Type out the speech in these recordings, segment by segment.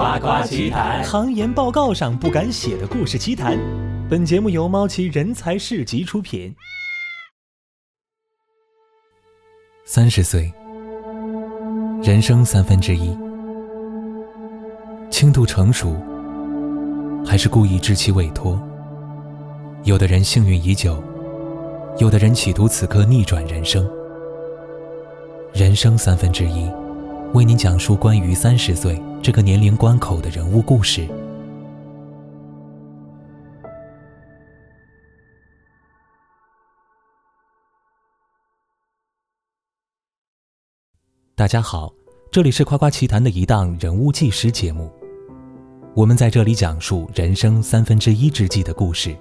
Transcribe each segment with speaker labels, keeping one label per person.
Speaker 1: 夸夸奇谈，
Speaker 2: 行研报告上不敢写的故事奇谈。本节目由猫奇人才市集出品。三十岁，人生三分之一，轻度成熟，还是故意置其委托？有的人幸运已久，有的人企图此刻逆转人生。人生三分之一，为您讲述关于三十岁这个年龄关口的人物故事。大家好，这里是夸夸奇谈的一档人物纪实节目。我们在这里讲述人生三分之一之际的故事。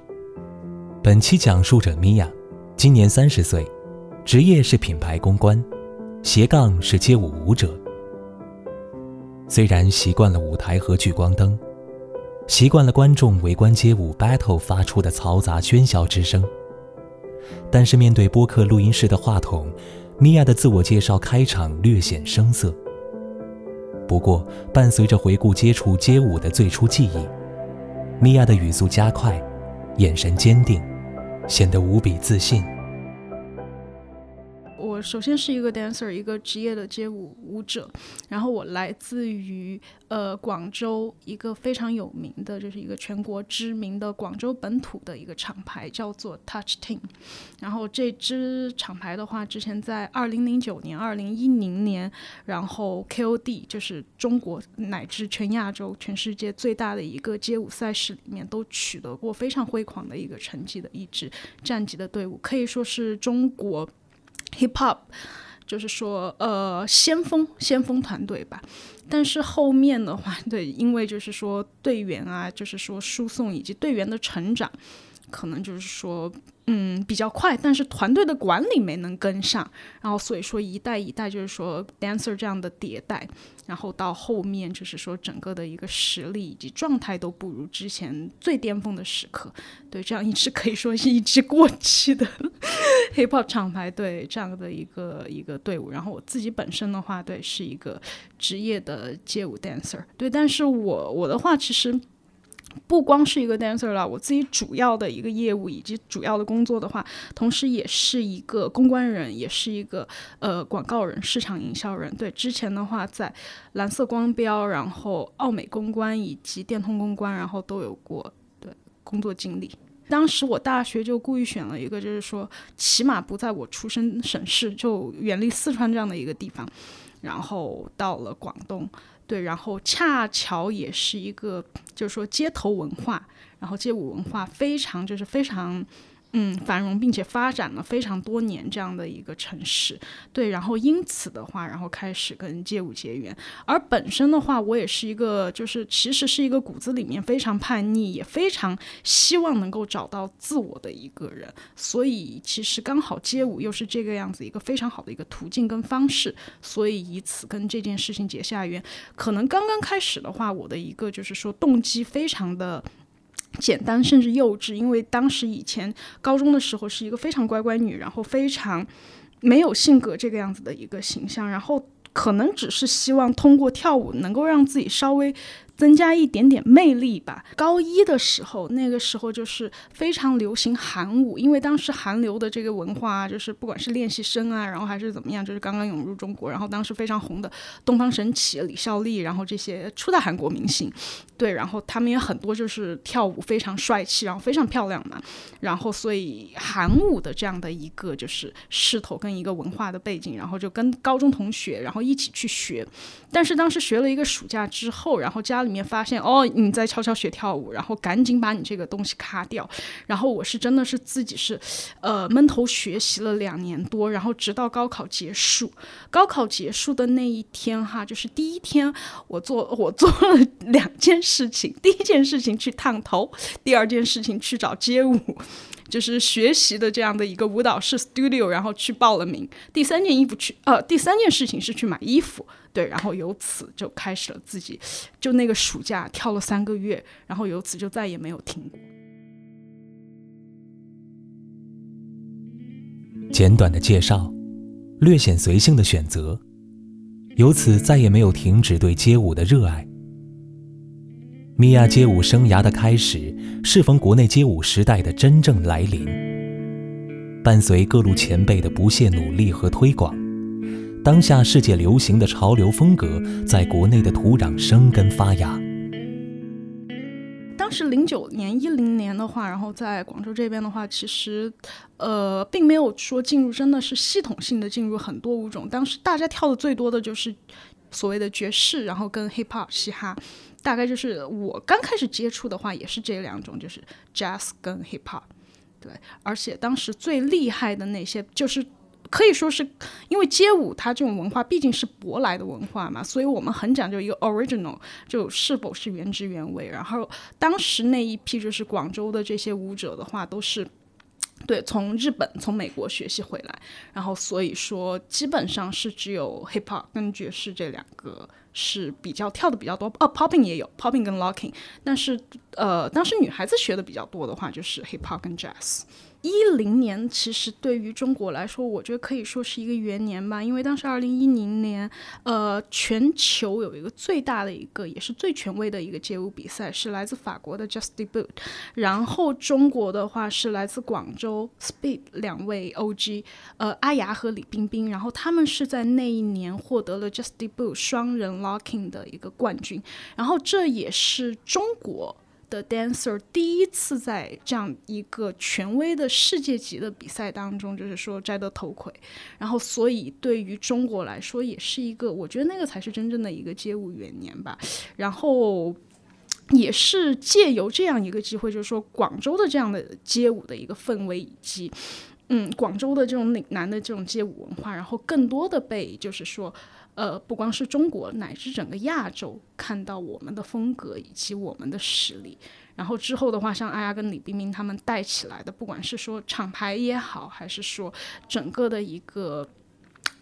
Speaker 2: 本期讲述者米娅，今年三十岁，职业是品牌公关，斜杠是街舞舞者。虽然习惯了舞台和聚光灯，习惯了观众围观街舞 battle 发出的嘈杂喧嚣之声，但是面对播客录音室的话筒。米娅的自我介绍开场略显生涩，不过伴随着回顾接触街舞的最初记忆，米娅的语速加快，眼神坚定，显得无比自信。
Speaker 3: 首先是一个 dancer，一个职业的街舞舞者，然后我来自于呃广州一个非常有名的，就是一个全国知名的广州本土的一个厂牌，叫做 Touch Team。然后这支厂牌的话，之前在二零零九年、二零一零年，然后 KOD 就是中国乃至全亚洲、全世界最大的一个街舞赛事里面，都取得过非常辉煌的一个成绩的一支战绩的队伍，可以说是中国。Hip Hop，就是说，呃，先锋先锋团队吧。但是后面的话，对，因为就是说队员啊，就是说输送以及队员的成长，可能就是说。嗯，比较快，但是团队的管理没能跟上，然后所以说一代一代就是说 dancer 这样的迭代，然后到后面就是说整个的一个实力以及状态都不如之前最巅峰的时刻，对，这样一支可以说是一支过气的 hip hop 厂牌对这样的一个一个队伍，然后我自己本身的话，对，是一个职业的街舞 dancer，对，但是我我的话其实。不光是一个 dancer 了，我自己主要的一个业务以及主要的工作的话，同时也是一个公关人，也是一个呃广告人、市场营销人。对，之前的话在蓝色光标，然后奥美公关以及电通公关，然后都有过对工作经历。当时我大学就故意选了一个，就是说起码不在我出生省市，就远离四川这样的一个地方，然后到了广东。对，然后恰巧也是一个，就是说街头文化，然后街舞文化非常就是非常。嗯，繁荣并且发展了非常多年这样的一个城市，对，然后因此的话，然后开始跟街舞结缘。而本身的话，我也是一个，就是其实是一个骨子里面非常叛逆，也非常希望能够找到自我的一个人。所以其实刚好街舞又是这个样子一个非常好的一个途径跟方式，所以以此跟这件事情结下缘。可能刚刚开始的话，我的一个就是说动机非常的。简单甚至幼稚，因为当时以前高中的时候是一个非常乖乖女，然后非常没有性格这个样子的一个形象，然后可能只是希望通过跳舞能够让自己稍微。增加一点点魅力吧。高一的时候，那个时候就是非常流行韩舞，因为当时韩流的这个文化啊，就是不管是练习生啊，然后还是怎么样，就是刚刚涌入中国，然后当时非常红的东方神起、李孝利，然后这些初代韩国明星，对，然后他们也很多就是跳舞非常帅气，然后非常漂亮嘛，然后所以韩舞的这样的一个就是势头跟一个文化的背景，然后就跟高中同学然后一起去学，但是当时学了一个暑假之后，然后家里。里面发现哦，你在悄悄学跳舞，然后赶紧把你这个东西卡掉。然后我是真的是自己是，呃，闷头学习了两年多，然后直到高考结束。高考结束的那一天哈，就是第一天，我做 我做了两件事情。第一件事情去烫头，第二件事情去找街舞，就是学习的这样的一个舞蹈室 studio，然后去报了名。第三件衣服去，呃，第三件事情是去买衣服。对，然后由此就开始了自己，就那个暑假跳了三个月，然后由此就再也没有停过。
Speaker 2: 简短的介绍，略显随性的选择，由此再也没有停止对街舞的热爱。米娅街舞生涯的开始，适逢国内街舞时代的真正来临。伴随各路前辈的不懈努力和推广，当下世界流行的潮流风格在国内的土壤生根发芽。
Speaker 3: 当时零九年、一零年的话，然后在广州这边的话，其实呃，并没有说进入，真的是系统性的进入很多舞种。当时大家跳的最多的就是所谓的爵士，然后跟 hip hop 嘻哈。大概就是我刚开始接触的话，也是这两种，就是 jazz 跟 hip hop，对。而且当时最厉害的那些，就是可以说是因为街舞它这种文化毕竟是舶来的文化嘛，所以我们很讲究一个 original，就是否是原汁原味。然后当时那一批就是广州的这些舞者的话，都是。对，从日本、从美国学习回来，然后所以说基本上是只有 hip hop 跟爵士这两个是比较跳的比较多，哦，popping 也有 popping 跟 locking，但是呃，当时女孩子学的比较多的话就是 hip hop 跟 jazz。一零年其实对于中国来说，我觉得可以说是一个元年吧，因为当时二零一零年，呃，全球有一个最大的一个也是最权威的一个街舞比赛，是来自法国的 Just Debut，然后中国的话是来自广州 Speed 两位 OG，呃，阿雅和李冰冰，然后他们是在那一年获得了 Just Debut 双人 Locking 的一个冠军，然后这也是中国。的 dancer 第一次在这样一个权威的世界级的比赛当中，就是说摘得头盔，然后所以对于中国来说也是一个，我觉得那个才是真正的一个街舞元年吧。然后也是借由这样一个机会，就是说广州的这样的街舞的一个氛围以及嗯广州的这种岭南的这种街舞文化，然后更多的被就是说。呃，不光是中国，乃至整个亚洲看到我们的风格以及我们的实力，然后之后的话，像阿雅跟李冰冰他们带起来的，不管是说厂牌也好，还是说整个的一个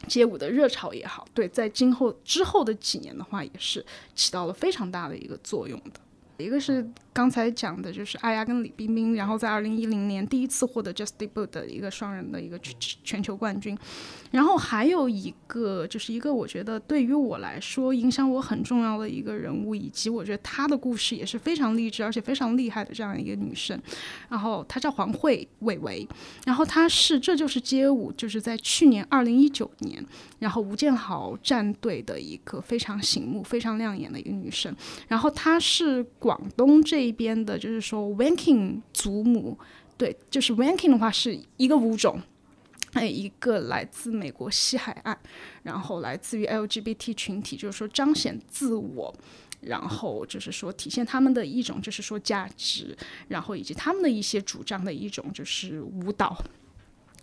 Speaker 3: 街舞的热潮也好，对，在今后之后的几年的话，也是起到了非常大的一个作用的。一个是刚才讲的，就是阿雅跟李冰冰，然后在二零一零年第一次获得 Just Debut 的一个双人的一个全全球冠军。然后还有一个，就是一个我觉得对于我来说影响我很重要的一个人物，以及我觉得她的故事也是非常励志而且非常厉害的这样一个女生。然后她叫黄慧伟伟，然后她是这就是街舞，就是在去年二零一九年，然后吴建豪战队的一个非常醒目、非常亮眼的一个女生。然后她是广东这一边的，就是说 Wanking 祖母，对，就是 Wanking 的话是一个舞种。哎一个来自美国西海岸，然后来自于 LGBT 群体，就是说彰显自我，然后就是说体现他们的一种就是说价值，然后以及他们的一些主张的一种就是舞蹈。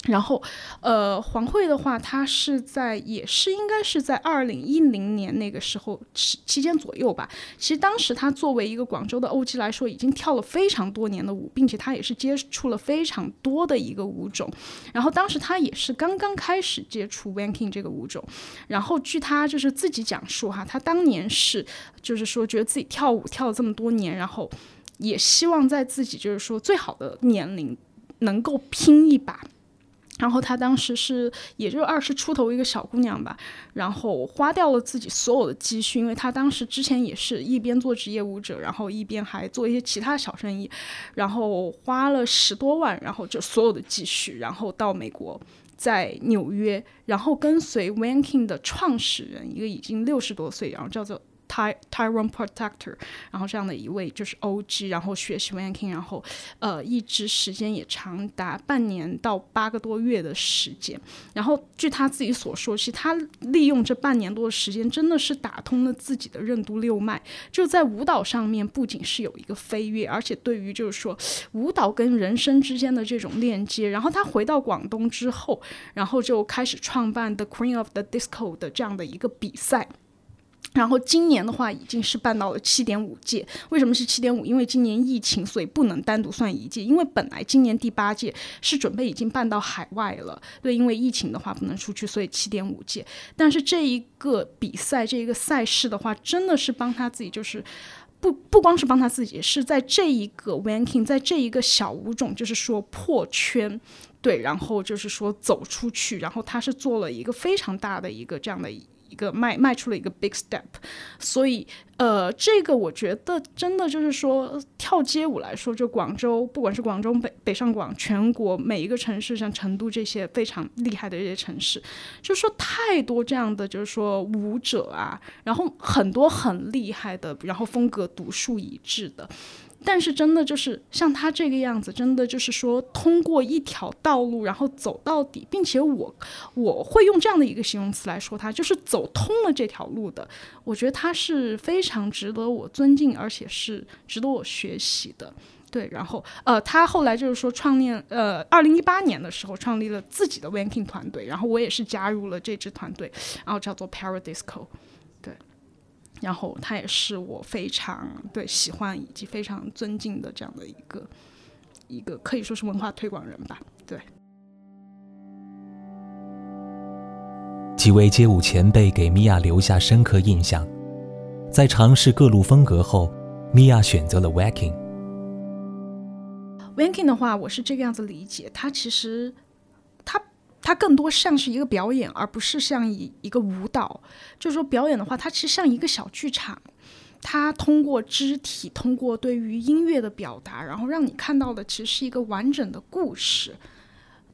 Speaker 3: 然后，呃，黄慧的话，她是在也是应该是在二零一零年那个时候期期间左右吧。其实当时她作为一个广州的 OG 来说，已经跳了非常多年的舞，并且她也是接触了非常多的一个舞种。然后当时她也是刚刚开始接触 Wanking 这个舞种。然后据她就是自己讲述哈，她当年是就是说觉得自己跳舞跳了这么多年，然后也希望在自己就是说最好的年龄能够拼一把。然后她当时是也就二十出头一个小姑娘吧，然后花掉了自己所有的积蓄，因为她当时之前也是一边做职业舞者，然后一边还做一些其他小生意，然后花了十多万，然后就所有的积蓄，然后到美国，在纽约，然后跟随 Wanking 的创始人，一个已经六十多岁，然后叫做。Ty Tyrone Protector，然后这样的一位就是 OG，然后学习 Ranking，然后呃一直时间也长达半年到八个多月的时间。然后据他自己所说，其实他利用这半年多的时间，真的是打通了自己的任督六脉。就在舞蹈上面，不仅是有一个飞跃，而且对于就是说舞蹈跟人生之间的这种链接。然后他回到广东之后，然后就开始创办 The Queen of the Disco 的这样的一个比赛。然后今年的话已经是办到了七点五届，为什么是七点五？因为今年疫情，所以不能单独算一届。因为本来今年第八届是准备已经办到海外了，对，因为疫情的话不能出去，所以七点五届。但是这一个比赛，这一个赛事的话，真的是帮他自己，就是不不光是帮他自己，是在这一个 wanking，在这一个小舞种，就是说破圈，对，然后就是说走出去，然后他是做了一个非常大的一个这样的。一个迈迈出了一个 big step，所以呃，这个我觉得真的就是说跳街舞来说，就广州，不管是广州北北上广，全国每一个城市，像成都这些非常厉害的这些城市，就说太多这样的就是说舞者啊，然后很多很厉害的，然后风格独树一帜的。但是真的就是像他这个样子，真的就是说通过一条道路，然后走到底，并且我我会用这样的一个形容词来说他，就是走通了这条路的。我觉得他是非常值得我尊敬，而且是值得我学习的。对，然后呃，他后来就是说创立呃，二零一八年的时候创立了自己的 Wanking 团队，然后我也是加入了这支团队，然后叫做 Paradisco。然后他也是我非常对喜欢以及非常尊敬的这样的一个一个可以说是文化推广人吧。对，
Speaker 2: 几位街舞前辈给米娅留下深刻印象。在尝试各路风格后，米娅选择了 Waking。
Speaker 3: Waking 的话，我是这个样子理解，它其实。它更多像是一个表演，而不是像一一个舞蹈。就是说，表演的话，它其实像一个小剧场，它通过肢体，通过对于音乐的表达，然后让你看到的其实是一个完整的故事。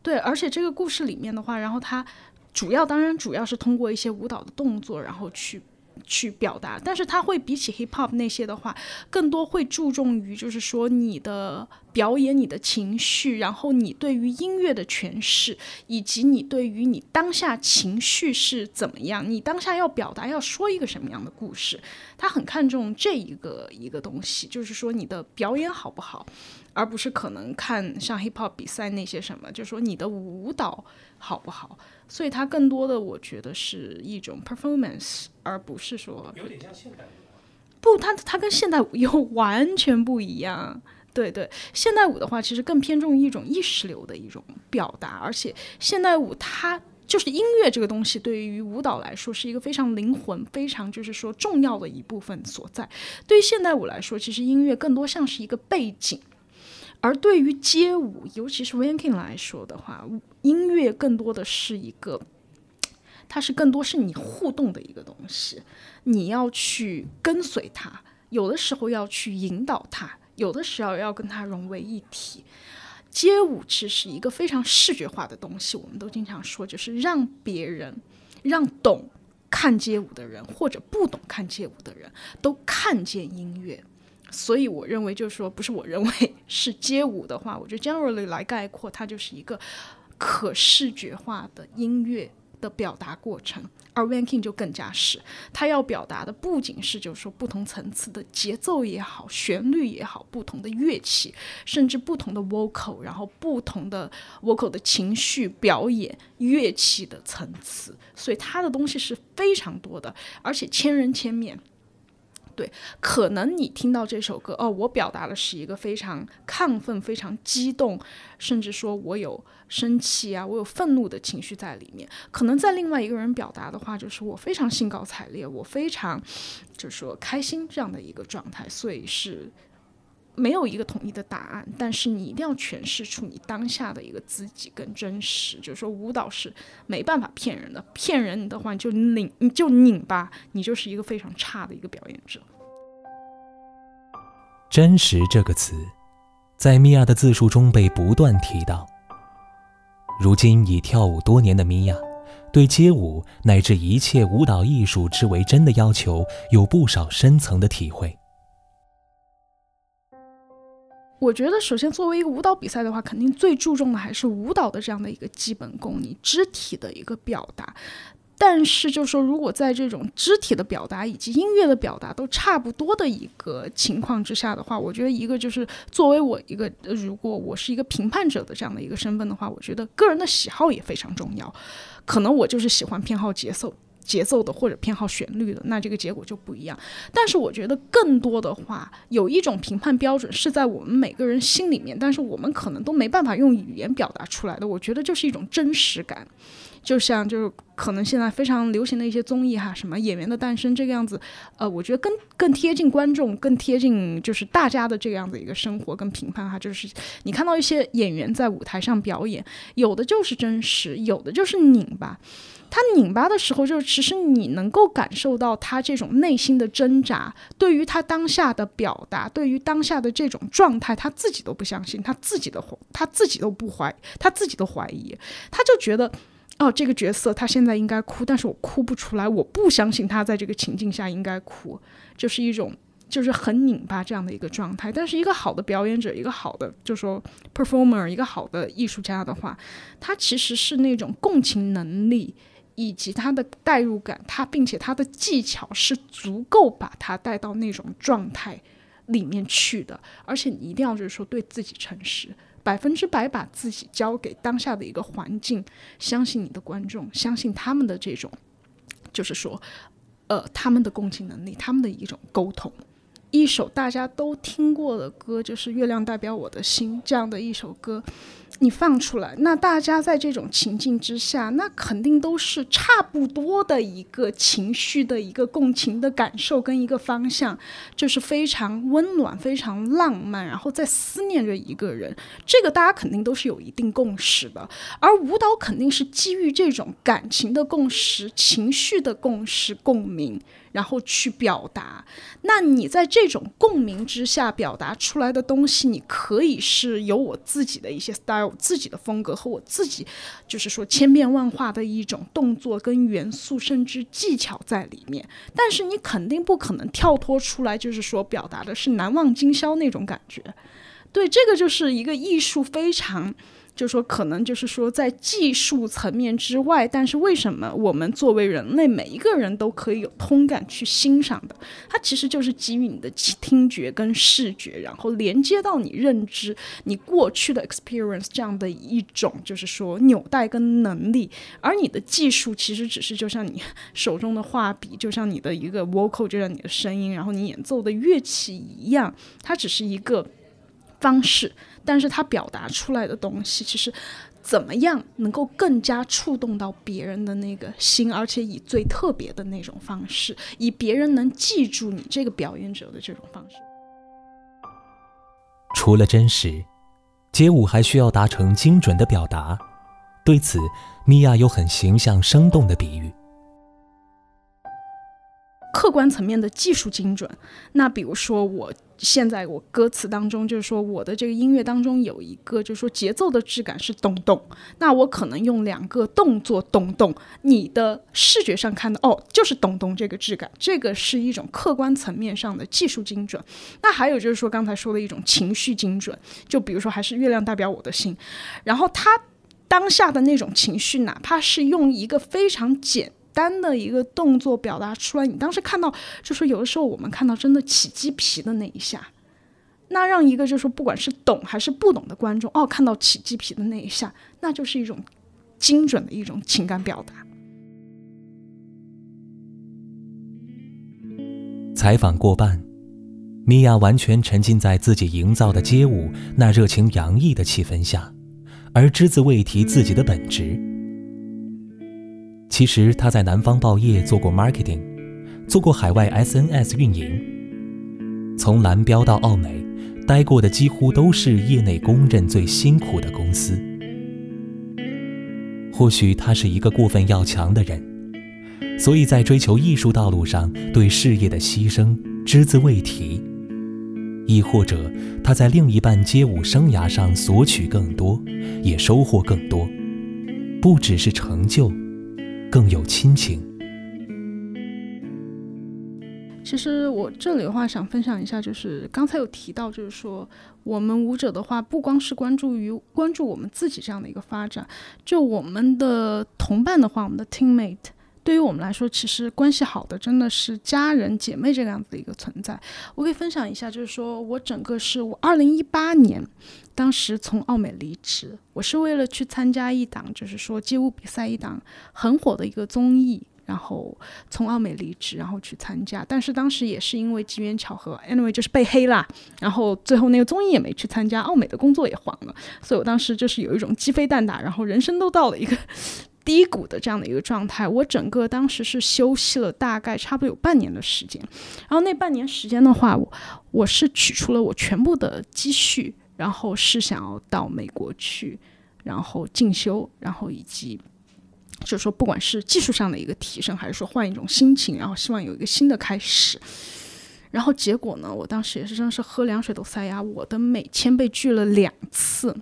Speaker 3: 对，而且这个故事里面的话，然后它主要当然主要是通过一些舞蹈的动作，然后去。去表达，但是它会比起 hip hop 那些的话，更多会注重于就是说你的表演、你的情绪，然后你对于音乐的诠释，以及你对于你当下情绪是怎么样，你当下要表达要说一个什么样的故事，他很看重这一个一个东西，就是说你的表演好不好，而不是可能看像 hip hop 比赛那些什么，就是说你的舞蹈好不好。所以它更多的，我觉得是一种 performance，而不是说
Speaker 2: 有点像现代舞。
Speaker 3: 不，它它跟现代舞又完全不一样。对对，现代舞的话，其实更偏重于一种意识流的一种表达，而且现代舞它就是音乐这个东西，对于舞蹈来说是一个非常灵魂、非常就是说重要的一部分所在。对于现代舞来说，其实音乐更多像是一个背景。而对于街舞，尤其是 wanking 来说的话，音乐更多的是一个，它是更多是你互动的一个东西，你要去跟随它，有的时候要去引导它，有的时候要跟它融为一体。街舞其实是一个非常视觉化的东西，我们都经常说，就是让别人，让懂看街舞的人或者不懂看街舞的人都看见音乐。所以我认为，就是说，不是我认为是街舞的话，我觉得 generally 来概括，它就是一个可视觉化的音乐的表达过程。而 wanking 就更加是，他要表达的不仅是就是说不同层次的节奏也好，旋律也好，不同的乐器，甚至不同的 vocal，然后不同的 vocal 的情绪表演，乐器的层次，所以他的东西是非常多的，而且千人千面。对，可能你听到这首歌哦，我表达的是一个非常亢奋、非常激动，甚至说我有生气啊，我有愤怒的情绪在里面。可能在另外一个人表达的话，就是我非常兴高采烈，我非常就是说开心这样的一个状态。所以是没有一个统一的答案，但是你一定要诠释出你当下的一个自己跟真实。就是说舞蹈是没办法骗人的，骗人的话就拧你就拧吧，你就是一个非常差的一个表演者。
Speaker 2: 真实这个词，在米娅的自述中被不断提到。如今已跳舞多年的米娅，对街舞乃至一切舞蹈艺术之为真的要求，有不少深层的体会。
Speaker 3: 我觉得，首先作为一个舞蹈比赛的话，肯定最注重的还是舞蹈的这样的一个基本功，你肢体的一个表达。但是，就是说如果在这种肢体的表达以及音乐的表达都差不多的一个情况之下的话，我觉得一个就是作为我一个，如果我是一个评判者的这样的一个身份的话，我觉得个人的喜好也非常重要。可能我就是喜欢偏好节奏、节奏的，或者偏好旋律的，那这个结果就不一样。但是我觉得更多的话，有一种评判标准是在我们每个人心里面，但是我们可能都没办法用语言表达出来的。我觉得就是一种真实感。就像就是可能现在非常流行的一些综艺哈，什么演员的诞生这个样子，呃，我觉得更更贴近观众，更贴近就是大家的这样的一个生活跟评判哈，就是你看到一些演员在舞台上表演，有的就是真实，有的就是拧巴。他拧巴的时候，就是其实你能够感受到他这种内心的挣扎，对于他当下的表达，对于当下的这种状态，他自己都不相信，他自己的他自己都不怀，他自己都怀疑，他就觉得，哦，这个角色他现在应该哭，但是我哭不出来，我不相信他在这个情境下应该哭，就是一种就是很拧巴这样的一个状态。但是一个好的表演者，一个好的就说 performer，一个好的艺术家的话，他其实是那种共情能力。以及他的代入感，他并且他的技巧是足够把他带到那种状态里面去的，而且你一定要就是说对自己诚实，百分之百把自己交给当下的一个环境，相信你的观众，相信他们的这种，就是说，呃，他们的共情能力，他们的一种沟通。一首大家都听过的歌，就是《月亮代表我的心》这样的一首歌，你放出来，那大家在这种情境之下，那肯定都是差不多的一个情绪的一个共情的感受跟一个方向，就是非常温暖、非常浪漫，然后在思念着一个人，这个大家肯定都是有一定共识的。而舞蹈肯定是基于这种感情的共识、情绪的共识、共鸣。然后去表达，那你在这种共鸣之下表达出来的东西，你可以是有我自己的一些 style、自己的风格和我自己，就是说千变万化的一种动作跟元素，甚至技巧在里面。但是你肯定不可能跳脱出来，就是说表达的是难忘今宵那种感觉。对，这个就是一个艺术非常。就说可能就是说在技术层面之外，但是为什么我们作为人类每一个人都可以有通感去欣赏的？它其实就是基于你的听觉跟视觉，然后连接到你认知、你过去的 experience 这样的一种就是说纽带跟能力。而你的技术其实只是就像你手中的画笔，就像你的一个 vocal，就像你的声音，然后你演奏的乐器一样，它只是一个方式。但是他表达出来的东西，其实怎么样能够更加触动到别人的那个心，而且以最特别的那种方式，以别人能记住你这个表演者的这种方式。
Speaker 2: 除了真实，街舞还需要达成精准的表达。对此，米娅有很形象生动的比喻。
Speaker 3: 客观层面的技术精准，那比如说我现在我歌词当中，就是说我的这个音乐当中有一个，就是说节奏的质感是咚咚，那我可能用两个动作咚咚，你的视觉上看的哦，就是咚咚这个质感，这个是一种客观层面上的技术精准。那还有就是说刚才说的一种情绪精准，就比如说还是月亮代表我的心，然后他当下的那种情绪，哪怕是用一个非常简。单的一个动作表达出来，你当时看到，就说有的时候我们看到真的起鸡皮的那一下，那让一个就说不管是懂还是不懂的观众，哦，看到起鸡皮的那一下，那就是一种精准的一种情感表达。
Speaker 2: 采访过半，米娅完全沉浸在自己营造的街舞那热情洋溢的气氛下，而只字未提自己的本职。其实他在南方报业做过 marketing，做过海外 SNS 运营，从蓝标到奥美，待过的几乎都是业内公认最辛苦的公司。或许他是一个过分要强的人，所以在追求艺术道路上对事业的牺牲只字未提；亦或者他在另一半街舞生涯上索取更多，也收获更多，不只是成就。更有亲情。
Speaker 3: 其实我这里的话想分享一下，就是刚才有提到，就是说我们舞者的话，不光是关注于关注我们自己这样的一个发展，就我们的同伴的话，我们的 teammate，对于我们来说，其实关系好的真的是家人姐妹这个样子的一个存在。我可以分享一下，就是说我整个是我二零一八年。当时从奥美离职，我是为了去参加一档，就是说街舞比赛一档很火的一个综艺，然后从奥美离职，然后去参加。但是当时也是因为机缘巧合，anyway 就是被黑了，然后最后那个综艺也没去参加，奥美的工作也黄了。所以我当时就是有一种鸡飞蛋打，然后人生都到了一个低谷的这样的一个状态。我整个当时是休息了大概差不多有半年的时间，然后那半年时间的话，我我是取出了我全部的积蓄，然后是想要到美国去，然后进修，然后以及。就是说，不管是技术上的一个提升，还是说换一种心情，然后希望有一个新的开始。然后结果呢，我当时也是真的是喝凉水都塞牙，我的美签被拒了两次。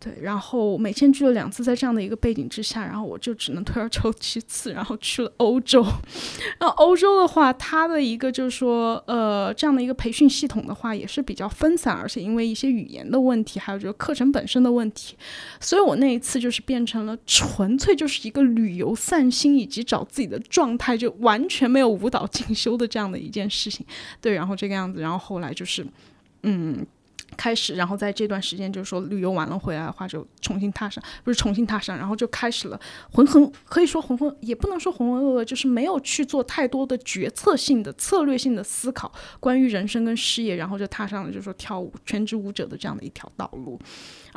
Speaker 3: 对，然后美签拒了两次，在这样的一个背景之下，然后我就只能退而求其次，然后去了欧洲。那欧洲的话，它的一个就是说，呃，这样的一个培训系统的话，也是比较分散，而且因为一些语言的问题，还有这个课程本身的问题，所以我那一次就是变成了纯粹就是一个旅游散心以及找自己的状态，就完全没有舞蹈进修的这样的一件事情。对，然后这个样子，然后后来就是，嗯。开始，然后在这段时间，就是说旅游完了回来的话，就重新踏上，不是重新踏上，然后就开始了浑浑，可以说浑浑，也不能说浑浑噩噩，就是没有去做太多的决策性的、策略性的思考，关于人生跟事业，然后就踏上了就是说跳舞全职舞者的这样的一条道路。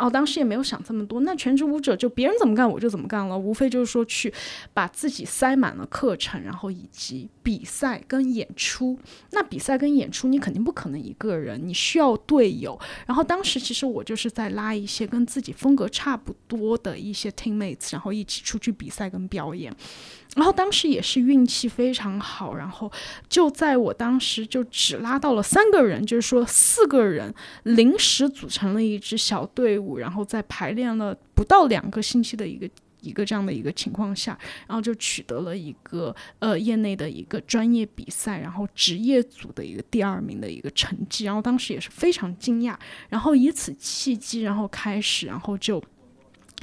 Speaker 3: 哦当时也没有想这么多，那全职舞者就别人怎么干我就怎么干了，无非就是说去把自己塞满了课程，然后以及比赛跟演出。那比赛跟演出你肯定不可能一个人，你需要队友。然后当时其实我就是在拉一些跟自己风格差不多的一些 teammates，然后一起出去比赛跟表演。然后当时也是运气非常好，然后就在我当时就只拉到了三个人，就是说四个人临时组成了一支小队伍，然后在排练了不到两个星期的一个一个这样的一个情况下，然后就取得了一个呃业内的一个专业比赛，然后职业组的一个第二名的一个成绩，然后当时也是非常惊讶，然后以此契机，然后开始，然后就。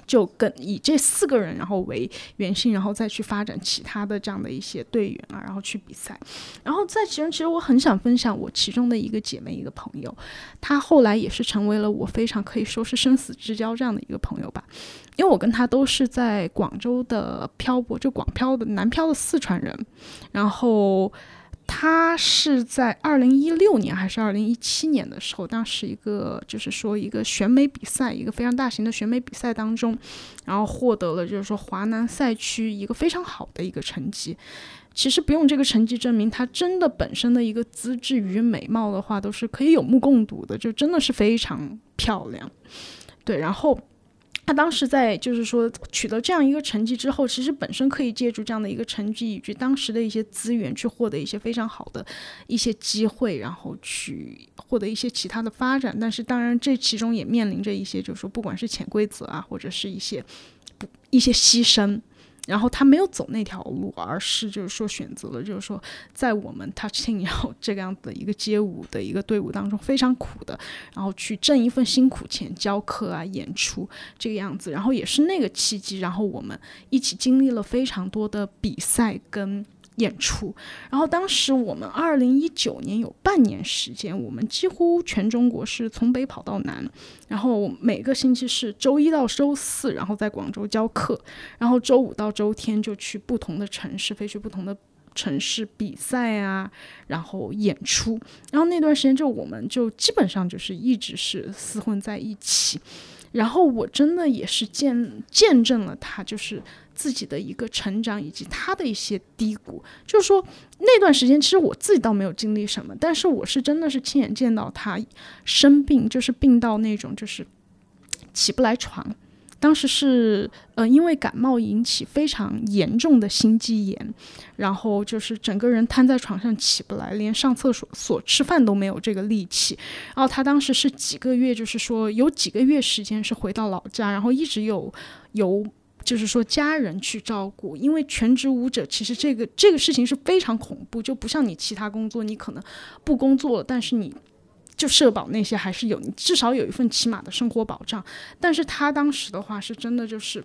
Speaker 3: 就跟以这四个人然后为原型，然后再去发展其他的这样的一些队员啊，然后去比赛。然后在其中，其实我很想分享我其中的一个姐妹，一个朋友，她后来也是成为了我非常可以说是生死之交这样的一个朋友吧。因为我跟她都是在广州的漂泊，就广漂的南漂的四川人，然后。他是在二零一六年还是二零一七年的时候，当时一个就是说一个选美比赛，一个非常大型的选美比赛当中，然后获得了就是说华南赛区一个非常好的一个成绩。其实不用这个成绩证明，他真的本身的一个资质与美貌的话，都是可以有目共睹的，就真的是非常漂亮。对，然后。他当时在就是说取得这样一个成绩之后，其实本身可以借助这样的一个成绩以及当时的一些资源去获得一些非常好的一些机会，然后去获得一些其他的发展。但是当然这其中也面临着一些就是说不管是潜规则啊，或者是一些不一些牺牲。然后他没有走那条路，而是就是说选择了，就是说在我们 touching 然后 这个样子的一个街舞的一个队伍当中非常苦的，然后去挣一份辛苦钱，教课啊，演出这个样子。然后也是那个契机，然后我们一起经历了非常多的比赛跟。演出，然后当时我们二零一九年有半年时间，我们几乎全中国是从北跑到南，然后每个星期是周一到周四，然后在广州教课，然后周五到周天就去不同的城市，飞去不同的城市比赛啊，然后演出，然后那段时间就我们就基本上就是一直是厮混在一起，然后我真的也是见见证了他就是。自己的一个成长以及他的一些低谷，就是说那段时间其实我自己倒没有经历什么，但是我是真的是亲眼见到他生病，就是病到那种就是起不来床。当时是呃因为感冒引起非常严重的心肌炎，然后就是整个人瘫在床上起不来，连上厕所所吃饭都没有这个力气。然后他当时是几个月，就是说有几个月时间是回到老家，然后一直有有。就是说，家人去照顾，因为全职舞者其实这个这个事情是非常恐怖，就不像你其他工作，你可能不工作了，但是你就社保那些还是有，至少有一份起码的生活保障。但是他当时的话是真的就是。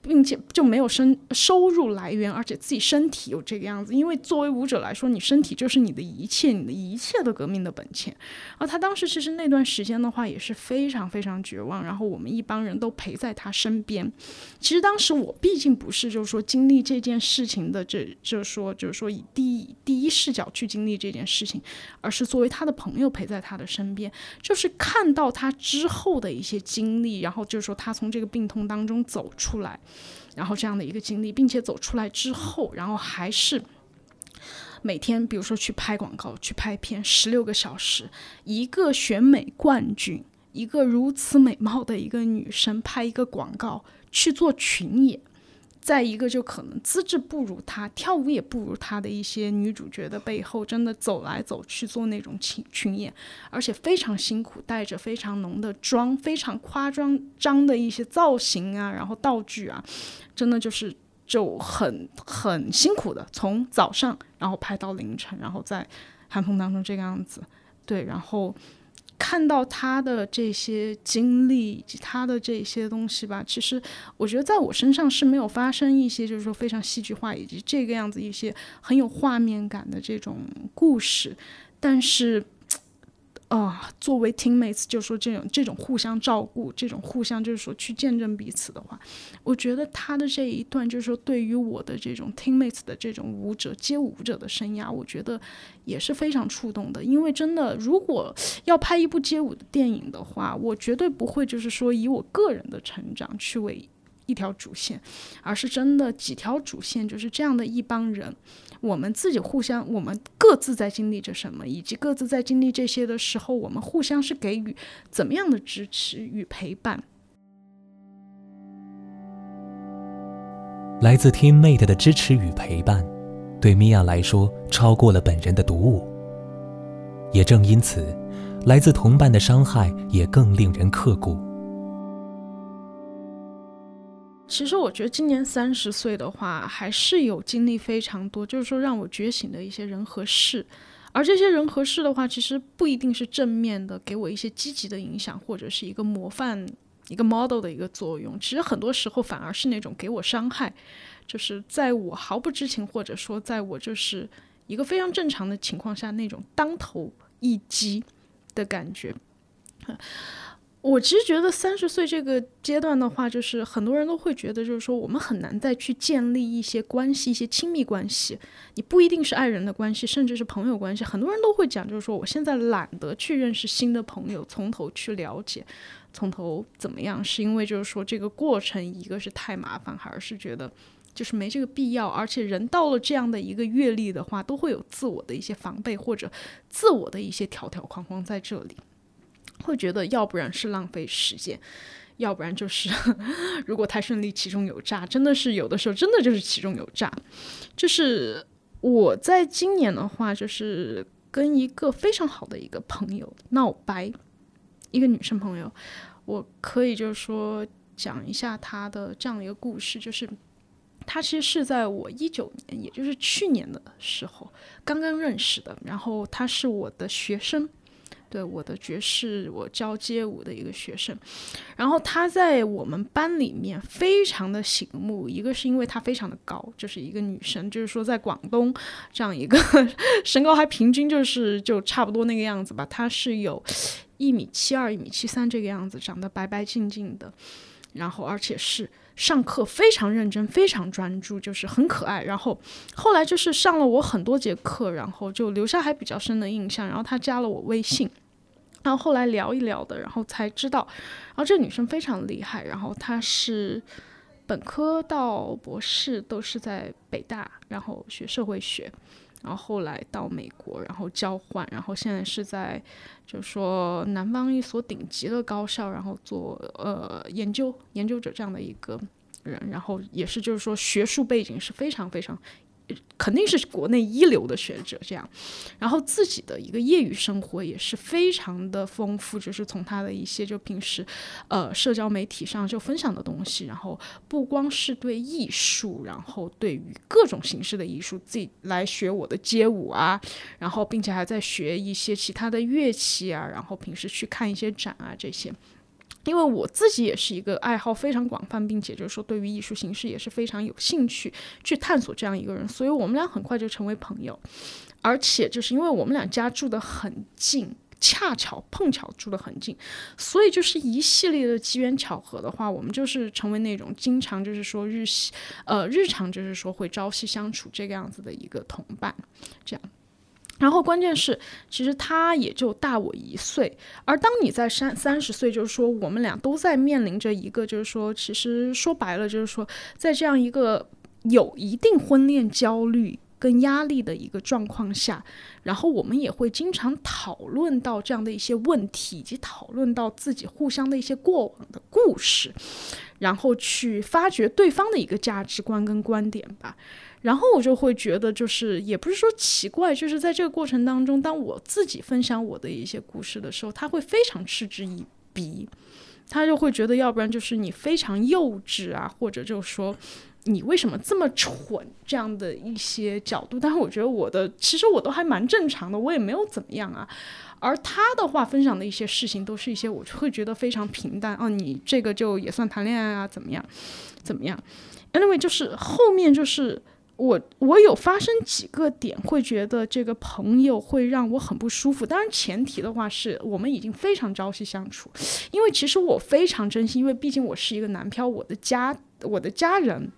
Speaker 3: 并且就没有生收入来源，而且自己身体有这个样子。因为作为舞者来说，你身体就是你的一切，你的一切的革命的本钱。而他当时其实那段时间的话也是非常非常绝望，然后我们一帮人都陪在他身边。其实当时我毕竟不是就是说经历这件事情的，这就是说就是说以第一第一视角去经历这件事情，而是作为他的朋友陪在他的身边，就是看到他之后的一些经历，然后就是说他从这个病痛当中走出来。然后这样的一个经历，并且走出来之后，然后还是。每天，比如说去拍广告、去拍片，十六个小时，一个选美冠军，一个如此美貌的一个女生拍一个广告去做群演，再一个就可能资质不如她，跳舞也不如她的一些女主角的背后，真的走来走去做那种群群演，而且非常辛苦，带着非常浓的妆，非常夸张张的一些造型啊，然后道具啊，真的就是。就很很辛苦的，从早上然后拍到凌晨，然后在寒风当中这个样子，对，然后看到他的这些经历以及他的这些东西吧，其实我觉得在我身上是没有发生一些就是说非常戏剧化以及这个样子一些很有画面感的这种故事，但是。啊，作为 teammates，就说这种这种互相照顾，这种互相就是说去见证彼此的话，我觉得他的这一段就是说对于我的这种 teammates 的这种舞者街舞者的生涯，我觉得也是非常触动的。因为真的，如果要拍一部街舞的电影的话，我绝对不会就是说以我个人的成长去为一条主线，而是真的几条主线就是这样的一帮人。我们自己互相，我们各自在经历着什么，以及各自在经历这些的时候，我们互相是给予怎么样的支持与陪伴。
Speaker 2: 来自 Teammate 的支持与陪伴，对米娅来说超过了本人的独舞。也正因此，来自同伴的伤害也更令人刻骨。
Speaker 3: 其实我觉得今年三十岁的话，还是有经历非常多，就是说让我觉醒的一些人和事。而这些人和事的话，其实不一定是正面的，给我一些积极的影响，或者是一个模范、一个 model 的一个作用。其实很多时候反而是那种给我伤害，就是在我毫不知情，或者说在我就是一个非常正常的情况下，那种当头一击的感觉。我其实觉得三十岁这个阶段的话，就是很多人都会觉得，就是说我们很难再去建立一些关系，一些亲密关系。你不一定是爱人的关系，甚至是朋友关系。很多人都会讲，就是说我现在懒得去认识新的朋友，从头去了解，从头怎么样，是因为就是说这个过程，一个是太麻烦，还是觉得就是没这个必要。而且人到了这样的一个阅历的话，都会有自我的一些防备或者自我的一些条条框框在这里。会觉得，要不然是浪费时间，要不然就是 如果太顺利，其中有诈。真的是有的时候，真的就是其中有诈。就是我在今年的话，就是跟一个非常好的一个朋友闹掰，一个女生朋友，我可以就是说讲一下她的这样的一个故事。就是她其实是在我一九年，也就是去年的时候刚刚认识的，然后她是我的学生。对我的爵士，我教街舞的一个学生，然后他在我们班里面非常的醒目。一个是因为他非常的高，就是一个女生，就是说在广东这样一个 身高还平均就是就差不多那个样子吧。他是有一米七二、一米七三这个样子，长得白白净净的，然后而且是上课非常认真、非常专注，就是很可爱。然后后来就是上了我很多节课，然后就留下还比较深的印象。然后他加了我微信。然后后来聊一聊的，然后才知道，然后这女生非常厉害，然后她是本科到博士都是在北大，然后学社会学，然后后来到美国，然后交换，然后现在是在就是说南方一所顶级的高校，然后做呃研究研究者这样的一个人，然后也是就是说学术背景是非常非常。肯定是国内一流的学者，这样，然后自己的一个业余生活也是非常的丰富，就是从他的一些就平时，呃，社交媒体上就分享的东西，然后不光是对艺术，然后对于各种形式的艺术，自己来学我的街舞啊，然后并且还在学一些其他的乐器啊，然后平时去看一些展啊这些。因为我自己也是一个爱好非常广泛，并且就是说对于艺术形式也是非常有兴趣去探索这样一个人，所以我们俩很快就成为朋友，而且就是因为我们俩家住的很近，恰巧碰巧住的很近，所以就是一系列的机缘巧合的话，我们就是成为那种经常就是说日系呃日常就是说会朝夕相处这个样子的一个同伴，这样。然后关键是，其实他也就大我一岁。而当你在三三十岁，就是说我们俩都在面临着一个，就是说，其实说白了，就是说，在这样一个有一定婚恋焦虑跟压力的一个状况下，然后我们也会经常讨论到这样的一些问题，以及讨论到自己互相的一些过往的故事，然后去发掘对方的一个价值观跟观点吧。然后我就会觉得，就是也不是说奇怪，就是在这个过程当中，当我自己分享我的一些故事的时候，他会非常嗤之以鼻，他就会觉得，要不然就是你非常幼稚啊，或者就是说你为什么这么蠢这样的一些角度。但是我觉得我的其实我都还蛮正常的，我也没有怎么样啊。而他的话分享的一些事情，都是一些我会觉得非常平淡哦，你这个就也算谈恋爱啊，怎么样，怎么样？Anyway，就是后面就是。我我有发生几个点，会觉得这个朋友会让我很不舒服。当然，前提的话是我们已经非常朝夕相处，因为其实我非常珍惜，因为毕竟我是一个男漂，我的家、我的家人，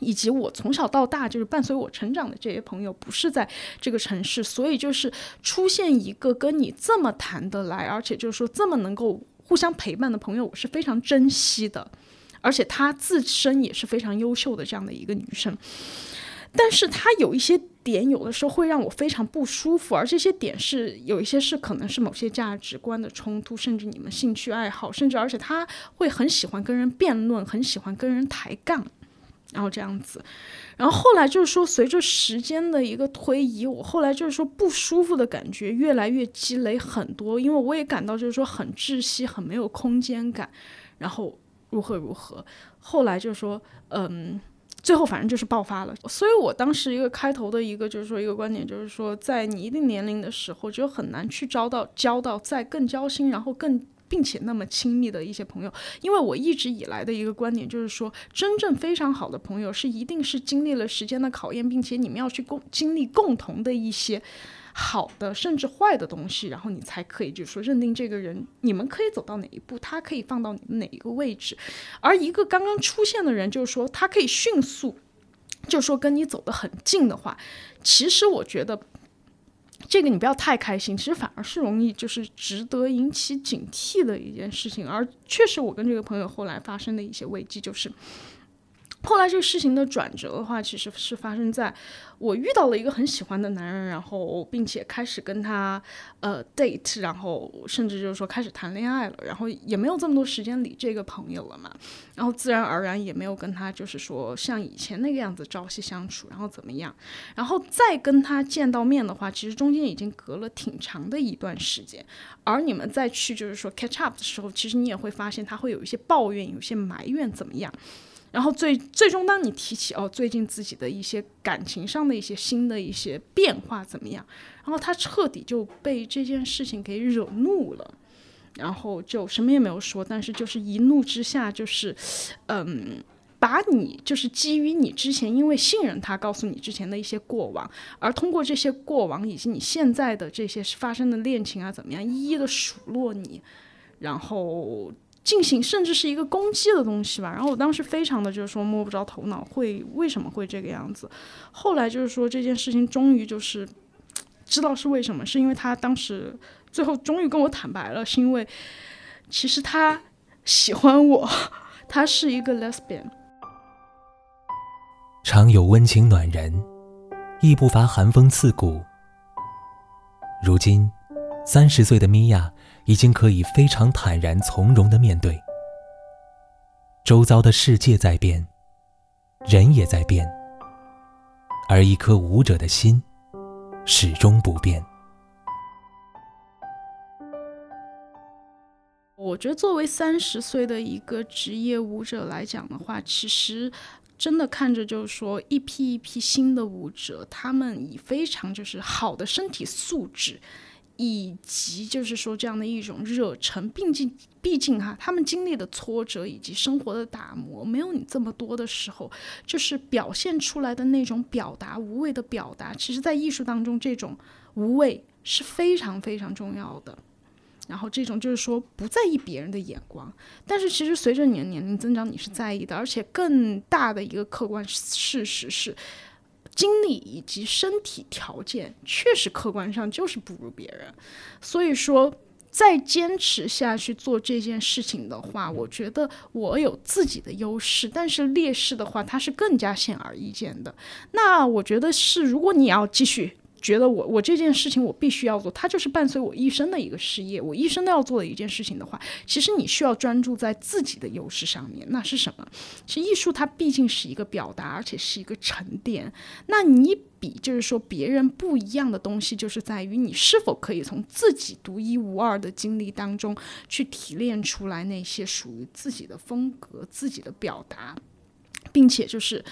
Speaker 3: 以及我从小到大就是伴随我成长的这些朋友，不是在这个城市，所以就是出现一个跟你这么谈得来，而且就是说这么能够互相陪伴的朋友，我是非常珍惜的。而且她自身也是非常优秀的这样的一个女生。但是他有一些点，有的时候会让我非常不舒服，而这些点是有一些是可能是某些价值观的冲突，甚至你们兴趣爱好，甚至而且他会很喜欢跟人辩论，很喜欢跟人抬杠，然后这样子，然后后来就是说，随着时间的一个推移，我后来就是说不舒服的感觉越来越积累很多，因为我也感到就是说很窒息，很没有空间感，然后如何如何，后来就是说，嗯。最后反正就是爆发了，所以我当时一个开头的一个就是说一个观点就是说，在你一定年龄的时候，就很难去招到交到再更交心，然后更并且那么亲密的一些朋友。因为我一直以来的一个观点就是说，真正非常好的朋友是一定是经历了时间的考验，并且你们要去共经历共同的一些。好的，甚至坏的东西，然后你才可以，就是说认定这个人，你们可以走到哪一步，他可以放到你哪一个位置。而一个刚刚出现的人，就是说他可以迅速，就是说跟你走得很近的话，其实我觉得这个你不要太开心，其实反而是容易就是值得引起警惕的一件事情。而确实，我跟这个朋友后来发生的一些危机，就是。后来这个事情的转折的话，其实是发生在我遇到了一个很喜欢的男人，然后并且开始跟他呃 date，然后甚至就是说开始谈恋爱了，然后也没有这么多时间理这个朋友了嘛，然后自然而然也没有跟他就是说像以前那个样子朝夕相处，然后怎么样，然后再跟他见到面的话，其实中间已经隔了挺长的一段时间，而你们再去就是说 catch up 的时候，其实你也会发现他会有一些抱怨，有些埋怨怎么样。然后最最终，当你提起哦，最近自己的一些感情上的一些新的一些变化怎么样？然后他彻底就被这件事情给惹怒了，然后就什么也没有说，但是就是一怒之下，就是，嗯，把你就是基于你之前因为信任他，告诉你之前的一些过往，而通过这些过往以及你现在的这些发生的恋情啊怎么样，一一的数落你，然后。进行甚至是一个攻击的东西吧，然后我当时非常的就是说摸不着头脑，会为什么会这个样子？后来就是说这件事情终于就是知道是为什么，是因为他当时最后终于跟我坦白了，是因为其实他喜欢我，他是一个 lesbian。
Speaker 2: 常有温情暖人，亦不乏寒风刺骨。如今三十岁的米娅。已经可以非常坦然从容的面对，周遭的世界在变，人也在变，而一颗舞者的心始终不变。
Speaker 3: 我觉得，作为三十岁的一个职业舞者来讲的话，其实真的看着就是说，一批一批新的舞者，他们以非常就是好的身体素质。以及就是说这样的一种热忱，毕竟毕竟哈，他们经历的挫折以及生活的打磨，没有你这么多的时候，就是表现出来的那种表达，无畏的表达，其实在艺术当中，这种无畏是非常非常重要的。然后这种就是说不在意别人的眼光，但是其实随着你的年龄增长，你是在意的，而且更大的一个客观事实是。精力以及身体条件，确实客观上就是不如别人。所以说，再坚持下去做这件事情的话，我觉得我有自己的优势，但是劣势的话，它是更加显而易见的。那我觉得是，如果你要继续。觉得我我这件事情我必须要做，它就是伴随我一生的一个事业，我一生都要做的一件事情的话，其实你需要专注在自己的优势上面。那是什么？其实艺术它毕竟是一个表达，而且是一个沉淀。那你比就是说别人不一样的东西，就是在于你是否可以从自己独一无二的经历当中去提炼出来那些属于自己的风格、自己的表达，并且就是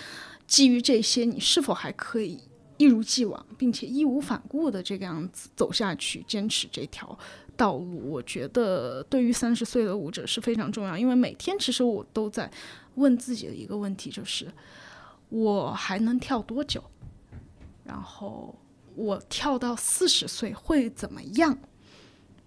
Speaker 3: 基于这些，你是否还可以？一如既往，并且义无反顾的这个样子走下去，坚持这条道路，我觉得对于三十岁的舞者是非常重要。因为每天其实我都在问自己的一个问题，就是我还能跳多久？然后我跳到四十岁会怎么样？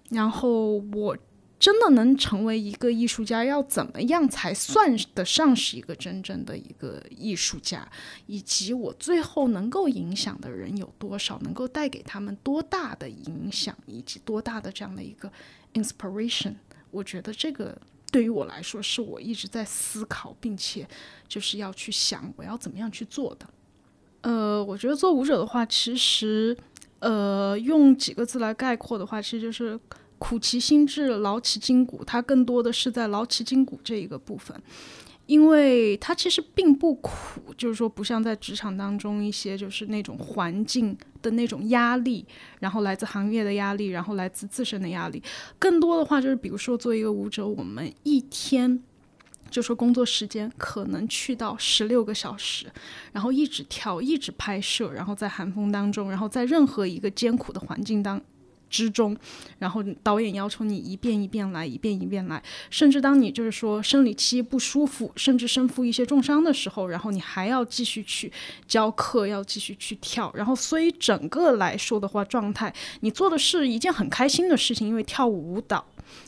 Speaker 3: 然后我。真的能成为一个艺术家，要怎么样才算得上是一个真正的一个艺术家？以及我最后能够影响的人有多少？能够带给他们多大的影响，以及多大的这样的一个 inspiration？我觉得这个对于我来说，是我一直在思考，并且就是要去想我要怎么样去做的。呃，我觉得做舞者的话，其实呃，用几个字来概括的话，其实就是。苦其心志，劳其筋骨，它更多的是在劳其筋骨这一个部分，因为它其实并不苦，就是说不像在职场当中一些就是那种环境的那种压力，然后来自行业的压力，然后来自自身的压力，更多的话就是比如说作为一个舞者，我们一天就说工作时间可能去到十六个小时，然后一直跳，一直拍摄，然后在寒风当中，然后在任何一个艰苦的环境当。之中，然后导演要求你一遍一遍来，一遍一遍来，甚至当你就是说生理期不舒服，甚至身负一些重伤的时候，然后你还要继续去教课，要继续去跳，然后所以整个来说的话，状态你做的是一件很开心的事情，因为跳舞舞蹈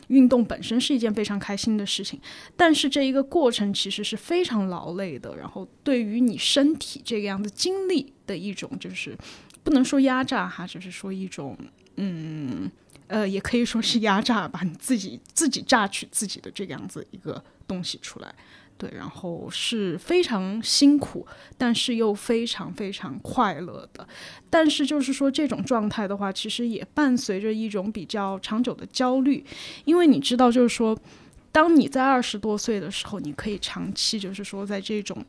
Speaker 3: 运动本身是一件非常开心的事情，但是这一个过程其实是非常劳累的，然后对于你身体这个样子经历的一种就是不能说压榨哈，就是说一种。嗯，呃，也可以说是压榨吧，你自己自己榨取自己的这个样子一个东西出来，对，然后是非常辛苦，但是又非常非常快乐的。但是就是说这种状态的话，其实也伴随着一种比较长久的焦虑，因为你知道，就是说，当你在二十多岁的时候，你可以长期就是说在这种。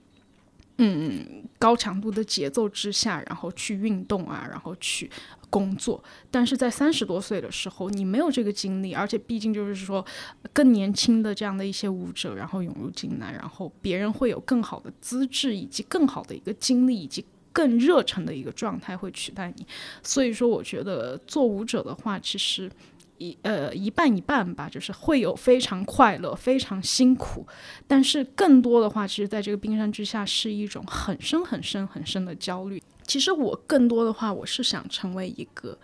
Speaker 3: 嗯，高强度的节奏之下，然后去运动啊，然后去工作。但是在三十多岁的时候，你没有这个精力，而且毕竟就是说，更年轻的这样的一些舞者，然后涌入进来，然后别人会有更好的资质，以及更好的一个精力，以及更热忱的一个状态会取代你。所以说，我觉得做舞者的话，其实。一呃一半一半吧，就是会有非常快乐、非常辛苦，但是更多的话，其实在这个冰山之下是一种很深很深很深的焦虑。其实我更多的话，我是想成为一个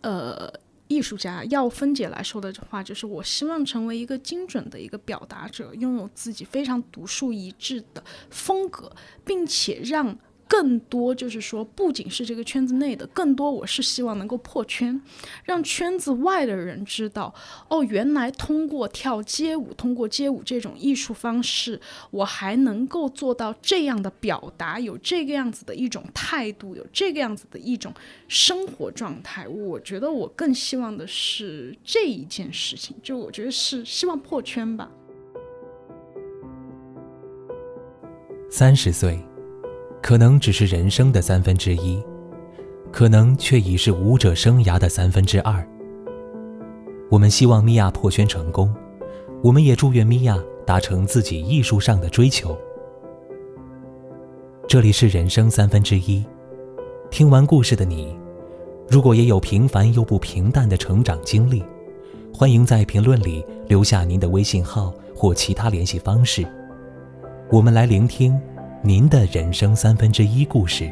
Speaker 3: 呃艺术家。要分解来说的话，就是我希望成为一个精准的一个表达者，拥有自己非常独树一帜的风格，并且让。更多就是说，不仅是这个圈子内的，更多我是希望能够破圈，让圈子外的人知道，哦，原来通过跳街舞，通过街舞这种艺术方式，我还能够做到这样的表达，有这个样子的一种态度，有这个样子的一种生活状态。我觉得我更希望的是这一件事情，就我觉得是希望破圈吧。
Speaker 2: 三十岁。可能只是人生的三分之一，可能却已是舞者生涯的三分之二。我们希望米娅破圈成功，我们也祝愿米娅达成自己艺术上的追求。这里是人生三分之一，听完故事的你，如果也有平凡又不平淡的成长经历，欢迎在评论里留下您的微信号或其他联系方式，我们来聆听。您的人生三分之一故事。